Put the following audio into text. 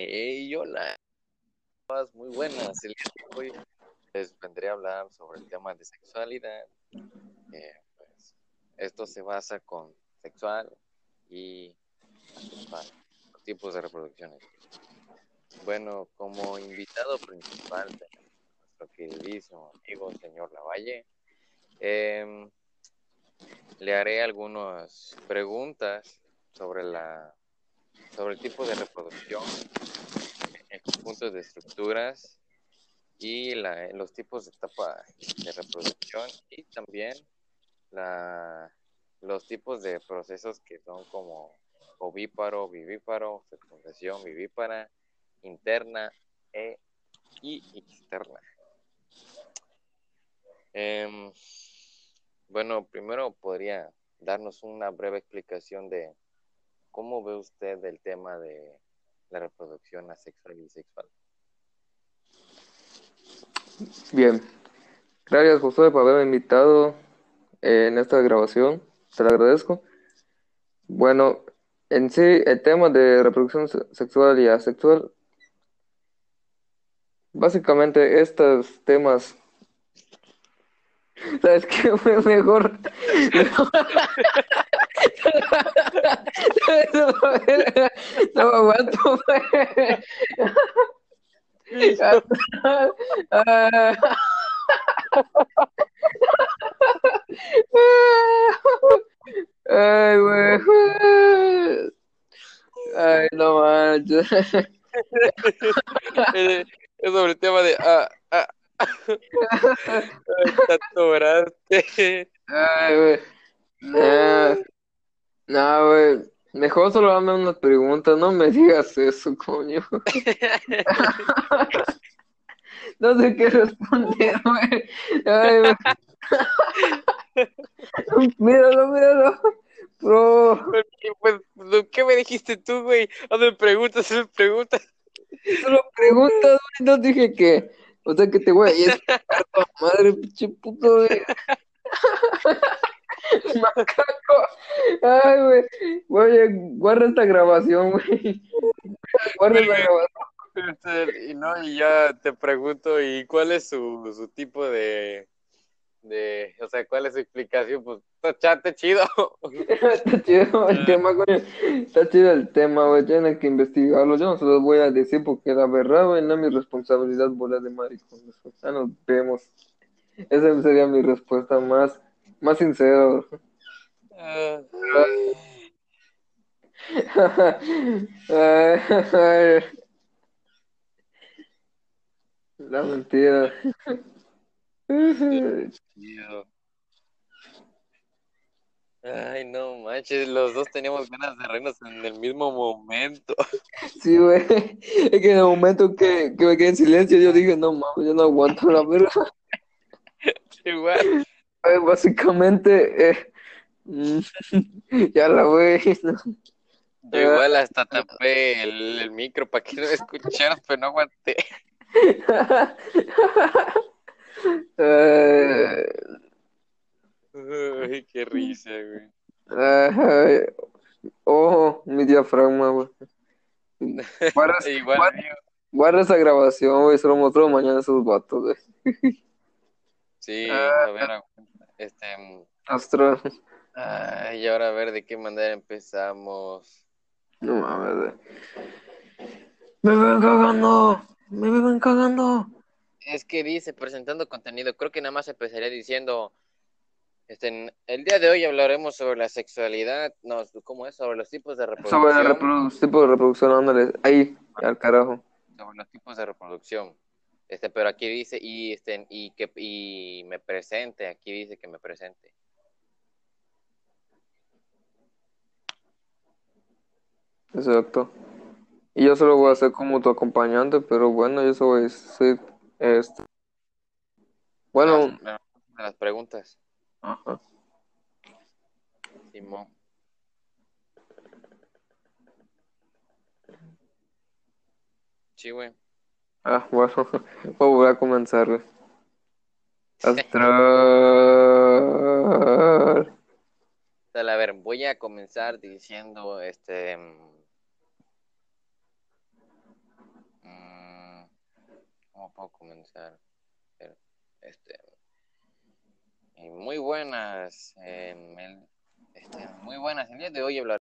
Hey, hola. Muy buenas. El día de hoy les vendré a hablar sobre el tema de sexualidad. Eh, pues, esto se basa con sexual y asexual, tipos de reproducciones. Bueno, como invitado principal de nuestro queridísimo amigo señor Lavalle, em, le haré algunas preguntas sobre la sobre el tipo de reproducción, el de estructuras y la, los tipos de etapa de reproducción y también la, los tipos de procesos que son como ovíparo, vivíparo, fecundación vivípara, interna e, y externa. Em, bueno, primero podría darnos una breve explicación de ¿Cómo ve usted el tema de la reproducción asexual y sexual? Bien, gracias José por haberme invitado en esta grabación, te lo agradezco. Bueno, en sí, el tema de reproducción sexual y asexual, básicamente estos temas, ¿sabes qué fue mejor? no aguanto. Ay, güey. Ay, no manches. es sobre el tema de. Ah, ah. Ay, güey. No, güey. Mejor solo dame unas preguntas, no me digas eso, coño. no sé qué responder, güey. Míralo, míralo. Bro. Pues, ¿Qué me dijiste tú, güey? Hazme preguntas, hazme preguntas. Solo preguntas, güey. No dije que. O sea que te voy a ir. Madre, pinche puto, güey. Macaco. Ay, güey. Oye, guarda esta grabación, güey. Guarda esta grabación. Este, y no, y ya te pregunto, ¿y cuál es su, su tipo de, de, o sea, cuál es su explicación? Pues, está chido. está chido el tema, güey. Está chido el tema, güey. Tienen que investigarlo. Yo no se los voy a decir porque la verdad, güey, no es mi responsabilidad bola de maricón. Ya nos vemos. Esa sería mi respuesta más más sincero. Uh... La mentira. Ay, no manches, los dos teníamos ganas de reírnos en el mismo momento. Sí, güey. Es que en el momento que, que me quedé en silencio, yo dije, no mames, yo no aguanto la verdad. Igual. Básicamente, eh, ya la voy. Yo igual hasta tapé el, el micro para que no escucharas, pero no aguanté. Ay, qué risa, güey. oh, mi diafragma, güey. Guarda, guarda, esa grabación, güey. Se lo mostró mañana a esos vatos, güey. Sí, a ver, este. Astro. Ay, y ahora a ver de qué manera empezamos. No mames. Me ven cagando. Me ven cagando. Es que dice presentando contenido. Creo que nada más empezaría diciendo. Este, el día de hoy hablaremos sobre la sexualidad, no, ¿cómo es? Sobre los tipos de reproducción. Sobre los tipos de reproducción, ándale, ahí, al carajo. Sobre los tipos de reproducción. Este, pero aquí dice, y, este, y, que, y me presente, aquí dice que me presente. Exacto. Y yo solo voy a ser como tu acompañante, pero bueno, yo soy, soy este. Bueno. Las, las preguntas. Ajá. Simón. Sí, güey. Ah, bueno, voy a comenzar. Astral. Tal, a ver, voy a comenzar diciendo este. Mm, mm, ¿Cómo puedo comenzar? Este. Eh, muy buenas. Eh, este, muy buenas. El día de hoy hablar.